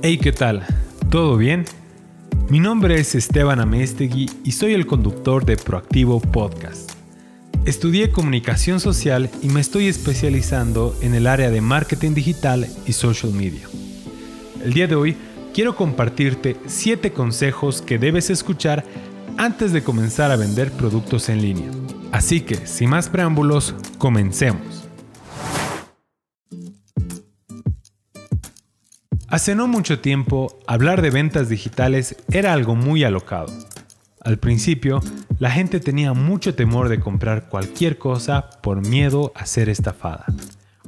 Hey, ¿qué tal? ¿Todo bien? Mi nombre es Esteban Amestegui y soy el conductor de Proactivo Podcast. Estudié comunicación social y me estoy especializando en el área de marketing digital y social media. El día de hoy quiero compartirte 7 consejos que debes escuchar antes de comenzar a vender productos en línea. Así que, sin más preámbulos, comencemos. Hace no mucho tiempo, hablar de ventas digitales era algo muy alocado. Al principio, la gente tenía mucho temor de comprar cualquier cosa por miedo a ser estafada.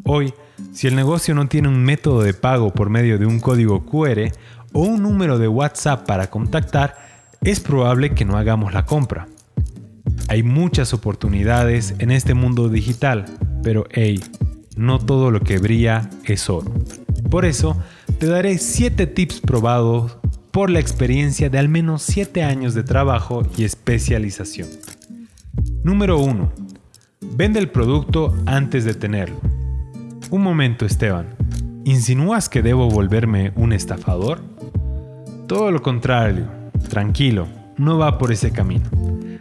Hoy, si el negocio no tiene un método de pago por medio de un código QR o un número de WhatsApp para contactar, es probable que no hagamos la compra. Hay muchas oportunidades en este mundo digital, pero hey, no todo lo que brilla es oro. Por eso, te daré 7 tips probados por la experiencia de al menos 7 años de trabajo y especialización. Número 1. Vende el producto antes de tenerlo. Un momento, Esteban. ¿Insinúas que debo volverme un estafador? Todo lo contrario. Tranquilo, no va por ese camino.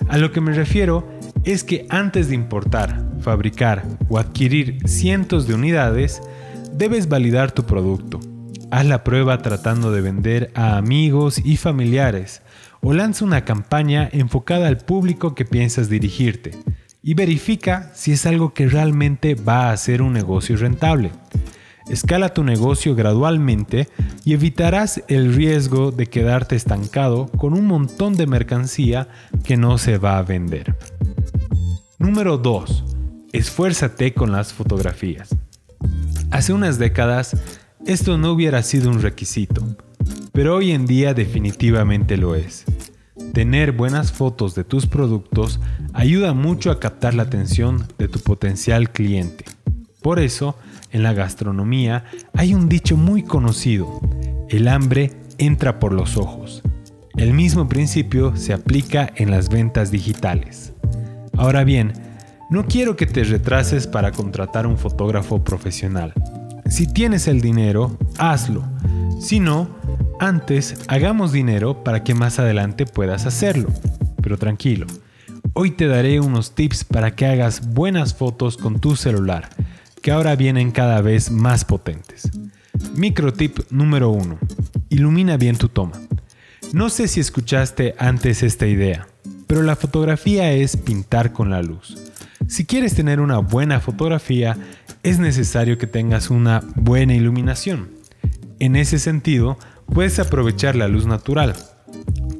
A lo que me refiero es que antes de importar, fabricar o adquirir cientos de unidades, debes validar tu producto Haz la prueba tratando de vender a amigos y familiares o lanza una campaña enfocada al público que piensas dirigirte y verifica si es algo que realmente va a ser un negocio rentable. Escala tu negocio gradualmente y evitarás el riesgo de quedarte estancado con un montón de mercancía que no se va a vender. Número 2. Esfuérzate con las fotografías. Hace unas décadas esto no hubiera sido un requisito, pero hoy en día definitivamente lo es. Tener buenas fotos de tus productos ayuda mucho a captar la atención de tu potencial cliente. Por eso, en la gastronomía hay un dicho muy conocido, el hambre entra por los ojos. El mismo principio se aplica en las ventas digitales. Ahora bien, no quiero que te retrases para contratar un fotógrafo profesional. Si tienes el dinero, hazlo. Si no, antes hagamos dinero para que más adelante puedas hacerlo. Pero tranquilo, hoy te daré unos tips para que hagas buenas fotos con tu celular, que ahora vienen cada vez más potentes. Micro tip número 1. Ilumina bien tu toma. No sé si escuchaste antes esta idea, pero la fotografía es pintar con la luz. Si quieres tener una buena fotografía, es necesario que tengas una buena iluminación. En ese sentido, puedes aprovechar la luz natural.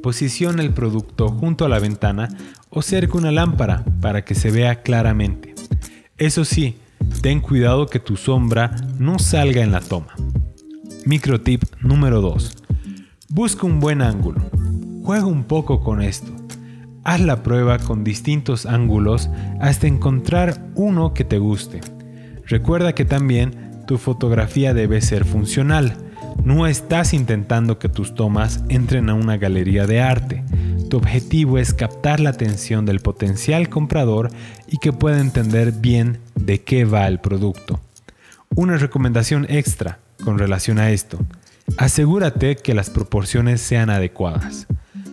Posiciona el producto junto a la ventana o cerca una lámpara para que se vea claramente. Eso sí, ten cuidado que tu sombra no salga en la toma. Micro tip número 2. Busca un buen ángulo. Juega un poco con esto. Haz la prueba con distintos ángulos hasta encontrar uno que te guste. Recuerda que también tu fotografía debe ser funcional. No estás intentando que tus tomas entren a una galería de arte. Tu objetivo es captar la atención del potencial comprador y que pueda entender bien de qué va el producto. Una recomendación extra con relación a esto. Asegúrate que las proporciones sean adecuadas.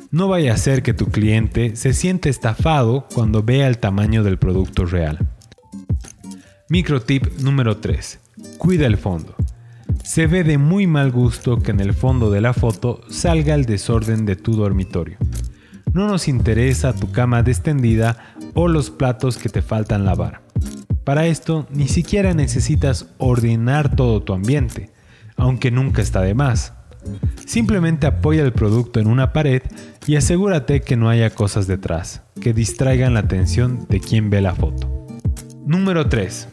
No vaya a ser que tu cliente se siente estafado cuando vea el tamaño del producto real. Micro tip número 3. Cuida el fondo. Se ve de muy mal gusto que en el fondo de la foto salga el desorden de tu dormitorio. No nos interesa tu cama descendida o los platos que te faltan lavar. Para esto ni siquiera necesitas ordenar todo tu ambiente, aunque nunca está de más. Simplemente apoya el producto en una pared y asegúrate que no haya cosas detrás que distraigan la atención de quien ve la foto. Número 3.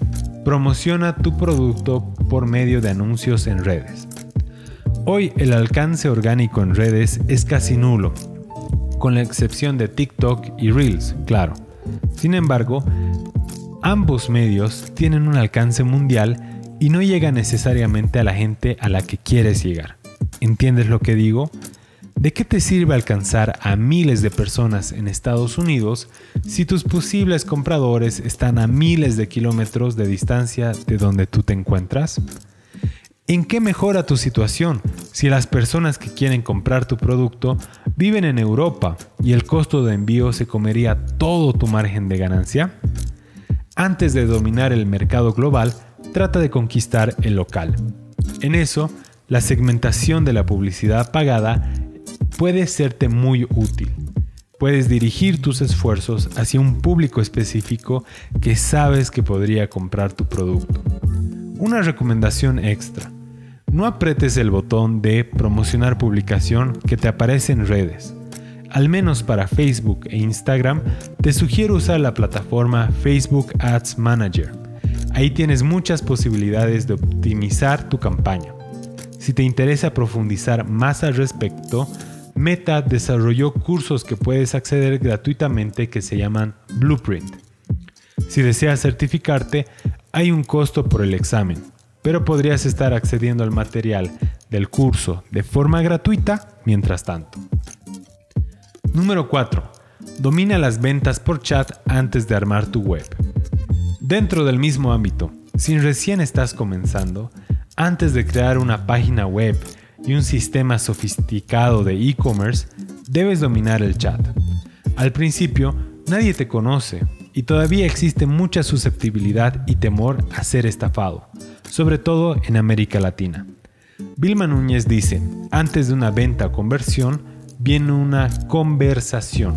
Promociona tu producto por medio de anuncios en redes. Hoy el alcance orgánico en redes es casi nulo, con la excepción de TikTok y Reels, claro. Sin embargo, ambos medios tienen un alcance mundial y no llega necesariamente a la gente a la que quieres llegar. ¿Entiendes lo que digo? ¿De qué te sirve alcanzar a miles de personas en Estados Unidos si tus posibles compradores están a miles de kilómetros de distancia de donde tú te encuentras? ¿En qué mejora tu situación si las personas que quieren comprar tu producto viven en Europa y el costo de envío se comería todo tu margen de ganancia? Antes de dominar el mercado global, trata de conquistar el local. En eso, la segmentación de la publicidad pagada puede serte muy útil. Puedes dirigir tus esfuerzos hacia un público específico que sabes que podría comprar tu producto. Una recomendación extra. No apretes el botón de promocionar publicación que te aparece en redes. Al menos para Facebook e Instagram, te sugiero usar la plataforma Facebook Ads Manager. Ahí tienes muchas posibilidades de optimizar tu campaña. Si te interesa profundizar más al respecto, Meta desarrolló cursos que puedes acceder gratuitamente que se llaman Blueprint. Si deseas certificarte, hay un costo por el examen, pero podrías estar accediendo al material del curso de forma gratuita mientras tanto. Número 4. Domina las ventas por chat antes de armar tu web. Dentro del mismo ámbito, si recién estás comenzando, antes de crear una página web y un sistema sofisticado de e-commerce, debes dominar el chat. Al principio, nadie te conoce y todavía existe mucha susceptibilidad y temor a ser estafado, sobre todo en América Latina. Vilma Núñez dice, antes de una venta o conversión, viene una conversación.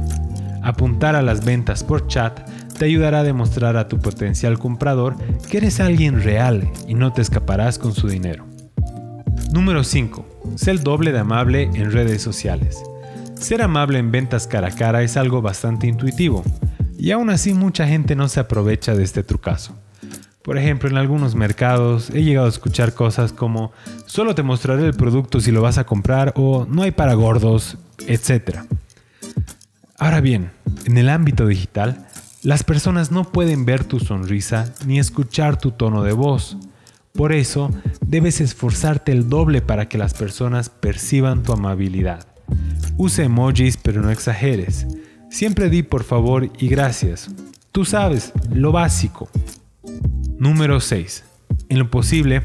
Apuntar a las ventas por chat te ayudará a demostrar a tu potencial comprador que eres alguien real y no te escaparás con su dinero. Número 5. Sé el doble de amable en redes sociales. Ser amable en ventas cara a cara es algo bastante intuitivo, y aún así mucha gente no se aprovecha de este trucazo. Por ejemplo, en algunos mercados he llegado a escuchar cosas como solo te mostraré el producto si lo vas a comprar o no hay para gordos, etc. Ahora bien, en el ámbito digital, las personas no pueden ver tu sonrisa ni escuchar tu tono de voz. Por eso, debes esforzarte el doble para que las personas perciban tu amabilidad. Use emojis pero no exageres. Siempre di por favor y gracias. Tú sabes, lo básico. Número 6. En lo posible,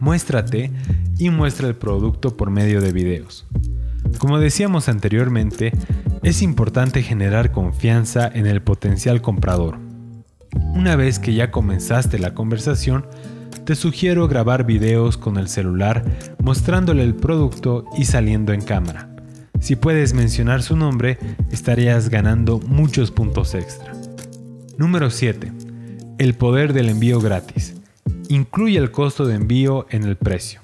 muéstrate y muestra el producto por medio de videos. Como decíamos anteriormente, es importante generar confianza en el potencial comprador. Una vez que ya comenzaste la conversación, te sugiero grabar videos con el celular mostrándole el producto y saliendo en cámara. Si puedes mencionar su nombre, estarías ganando muchos puntos extra. Número 7. El poder del envío gratis. Incluye el costo de envío en el precio.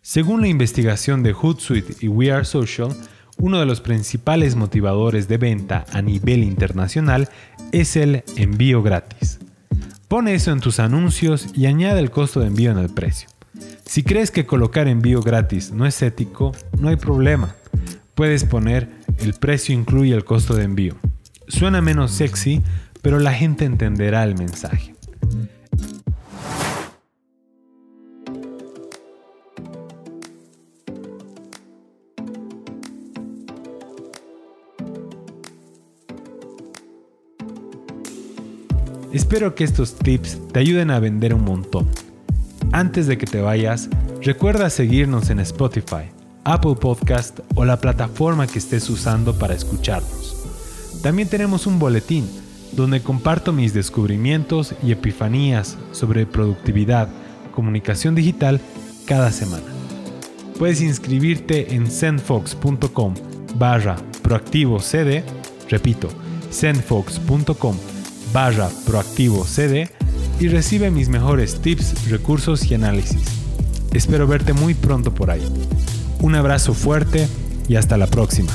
Según la investigación de Hootsuite y We Are Social, uno de los principales motivadores de venta a nivel internacional es el envío gratis. Pone eso en tus anuncios y añade el costo de envío en el precio. Si crees que colocar envío gratis no es ético, no hay problema. Puedes poner el precio incluye el costo de envío. Suena menos sexy, pero la gente entenderá el mensaje. Espero que estos tips te ayuden a vender un montón. Antes de que te vayas, recuerda seguirnos en Spotify, Apple Podcast o la plataforma que estés usando para escucharnos. También tenemos un boletín donde comparto mis descubrimientos y epifanías sobre productividad, comunicación digital cada semana. Puedes inscribirte en sendfox.com barra proactivo cd, repito, sendfox.com barra proactivo CD y recibe mis mejores tips, recursos y análisis. Espero verte muy pronto por ahí. Un abrazo fuerte y hasta la próxima.